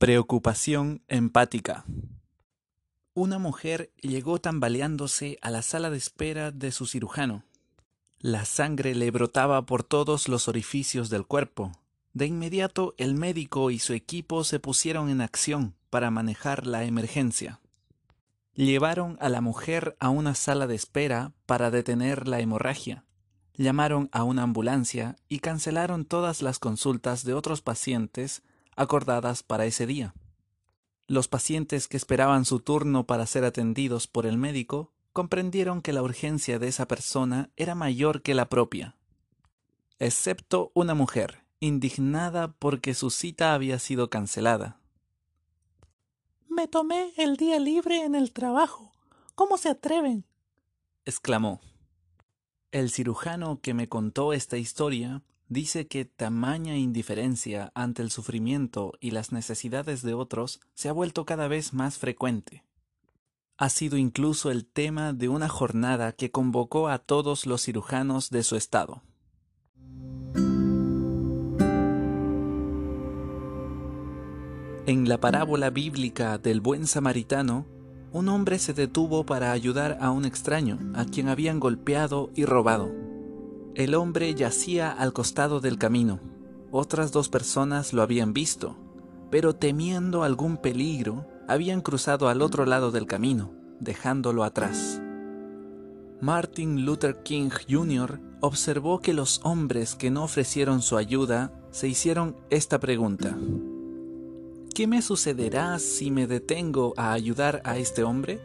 Preocupación empática. Una mujer llegó tambaleándose a la sala de espera de su cirujano. La sangre le brotaba por todos los orificios del cuerpo. De inmediato el médico y su equipo se pusieron en acción para manejar la emergencia. Llevaron a la mujer a una sala de espera para detener la hemorragia. Llamaron a una ambulancia y cancelaron todas las consultas de otros pacientes acordadas para ese día. Los pacientes que esperaban su turno para ser atendidos por el médico comprendieron que la urgencia de esa persona era mayor que la propia, excepto una mujer, indignada porque su cita había sido cancelada. Me tomé el día libre en el trabajo. ¿Cómo se atreven? exclamó. El cirujano que me contó esta historia dice que tamaña indiferencia ante el sufrimiento y las necesidades de otros se ha vuelto cada vez más frecuente. Ha sido incluso el tema de una jornada que convocó a todos los cirujanos de su estado. En la parábola bíblica del buen samaritano, un hombre se detuvo para ayudar a un extraño a quien habían golpeado y robado. El hombre yacía al costado del camino. Otras dos personas lo habían visto, pero temiendo algún peligro, habían cruzado al otro lado del camino, dejándolo atrás. Martin Luther King Jr. observó que los hombres que no ofrecieron su ayuda se hicieron esta pregunta. ¿Qué me sucederá si me detengo a ayudar a este hombre?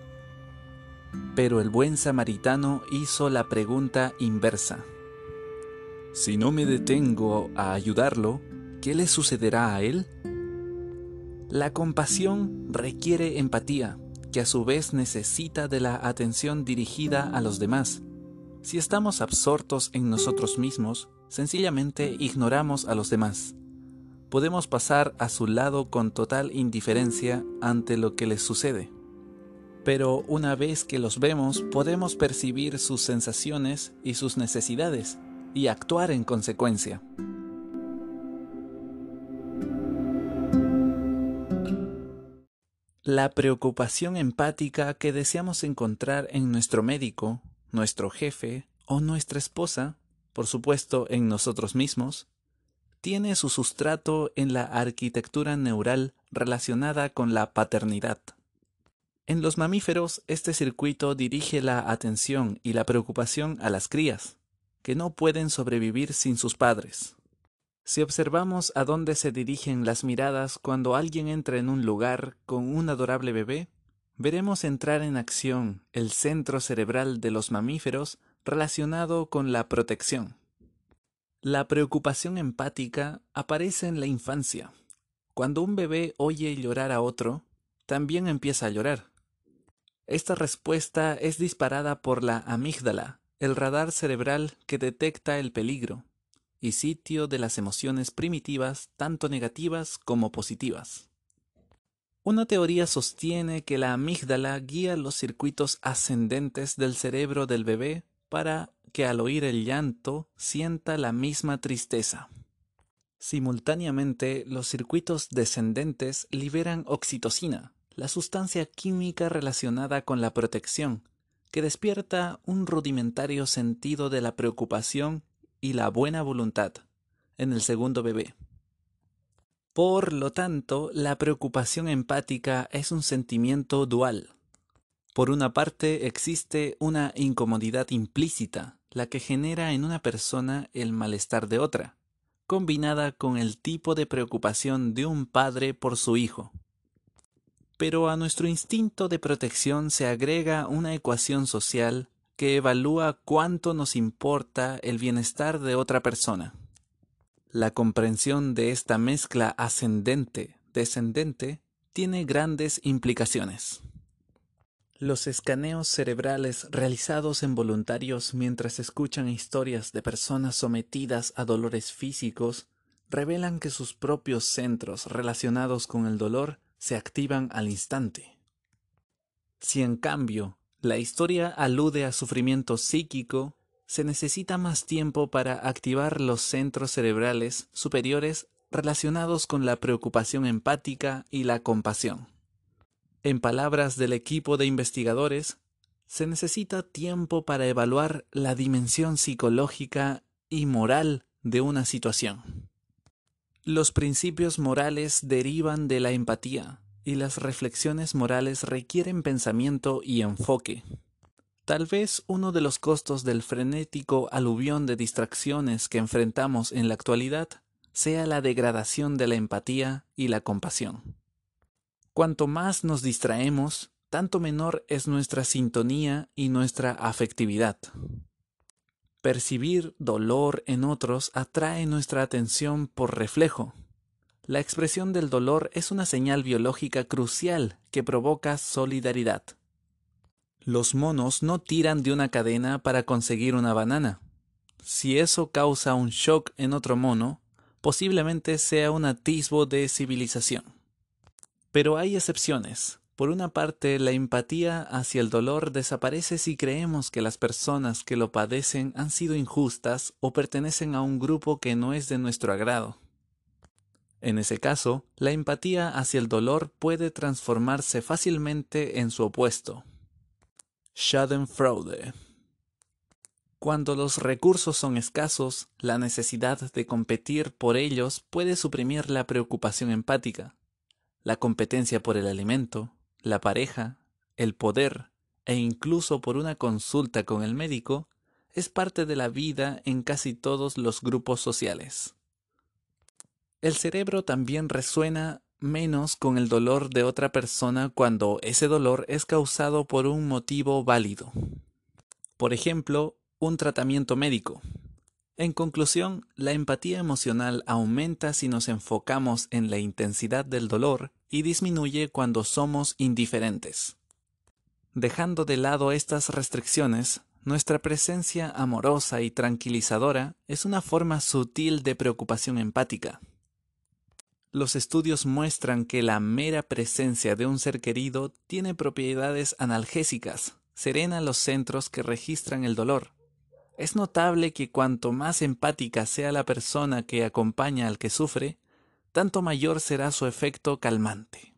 Pero el buen samaritano hizo la pregunta inversa. Si no me detengo a ayudarlo, ¿qué le sucederá a él? La compasión requiere empatía, que a su vez necesita de la atención dirigida a los demás. Si estamos absortos en nosotros mismos, sencillamente ignoramos a los demás. Podemos pasar a su lado con total indiferencia ante lo que les sucede. Pero una vez que los vemos, podemos percibir sus sensaciones y sus necesidades y actuar en consecuencia. La preocupación empática que deseamos encontrar en nuestro médico, nuestro jefe o nuestra esposa, por supuesto en nosotros mismos, tiene su sustrato en la arquitectura neural relacionada con la paternidad. En los mamíferos, este circuito dirige la atención y la preocupación a las crías, que no pueden sobrevivir sin sus padres. Si observamos a dónde se dirigen las miradas cuando alguien entra en un lugar con un adorable bebé, veremos entrar en acción el centro cerebral de los mamíferos relacionado con la protección. La preocupación empática aparece en la infancia. Cuando un bebé oye llorar a otro, también empieza a llorar. Esta respuesta es disparada por la amígdala, el radar cerebral que detecta el peligro y sitio de las emociones primitivas tanto negativas como positivas. Una teoría sostiene que la amígdala guía los circuitos ascendentes del cerebro del bebé para que al oír el llanto sienta la misma tristeza. Simultáneamente, los circuitos descendentes liberan oxitocina, la sustancia química relacionada con la protección, que despierta un rudimentario sentido de la preocupación y la buena voluntad en el segundo bebé. Por lo tanto, la preocupación empática es un sentimiento dual. Por una parte existe una incomodidad implícita, la que genera en una persona el malestar de otra, combinada con el tipo de preocupación de un padre por su hijo. Pero a nuestro instinto de protección se agrega una ecuación social que evalúa cuánto nos importa el bienestar de otra persona. La comprensión de esta mezcla ascendente-descendente tiene grandes implicaciones. Los escaneos cerebrales realizados en voluntarios mientras escuchan historias de personas sometidas a dolores físicos revelan que sus propios centros relacionados con el dolor se activan al instante. Si en cambio la historia alude a sufrimiento psíquico, se necesita más tiempo para activar los centros cerebrales superiores relacionados con la preocupación empática y la compasión. En palabras del equipo de investigadores, se necesita tiempo para evaluar la dimensión psicológica y moral de una situación. Los principios morales derivan de la empatía y las reflexiones morales requieren pensamiento y enfoque. Tal vez uno de los costos del frenético aluvión de distracciones que enfrentamos en la actualidad sea la degradación de la empatía y la compasión. Cuanto más nos distraemos, tanto menor es nuestra sintonía y nuestra afectividad. Percibir dolor en otros atrae nuestra atención por reflejo. La expresión del dolor es una señal biológica crucial que provoca solidaridad. Los monos no tiran de una cadena para conseguir una banana. Si eso causa un shock en otro mono, posiblemente sea un atisbo de civilización. Pero hay excepciones. Por una parte, la empatía hacia el dolor desaparece si creemos que las personas que lo padecen han sido injustas o pertenecen a un grupo que no es de nuestro agrado. En ese caso, la empatía hacia el dolor puede transformarse fácilmente en su opuesto. Schadenfreude. Cuando los recursos son escasos, la necesidad de competir por ellos puede suprimir la preocupación empática. La competencia por el alimento, la pareja, el poder e incluso por una consulta con el médico es parte de la vida en casi todos los grupos sociales. El cerebro también resuena menos con el dolor de otra persona cuando ese dolor es causado por un motivo válido. Por ejemplo, un tratamiento médico. En conclusión, la empatía emocional aumenta si nos enfocamos en la intensidad del dolor y disminuye cuando somos indiferentes. Dejando de lado estas restricciones, nuestra presencia amorosa y tranquilizadora es una forma sutil de preocupación empática. Los estudios muestran que la mera presencia de un ser querido tiene propiedades analgésicas, serena los centros que registran el dolor. Es notable que cuanto más empática sea la persona que acompaña al que sufre, tanto mayor será su efecto calmante.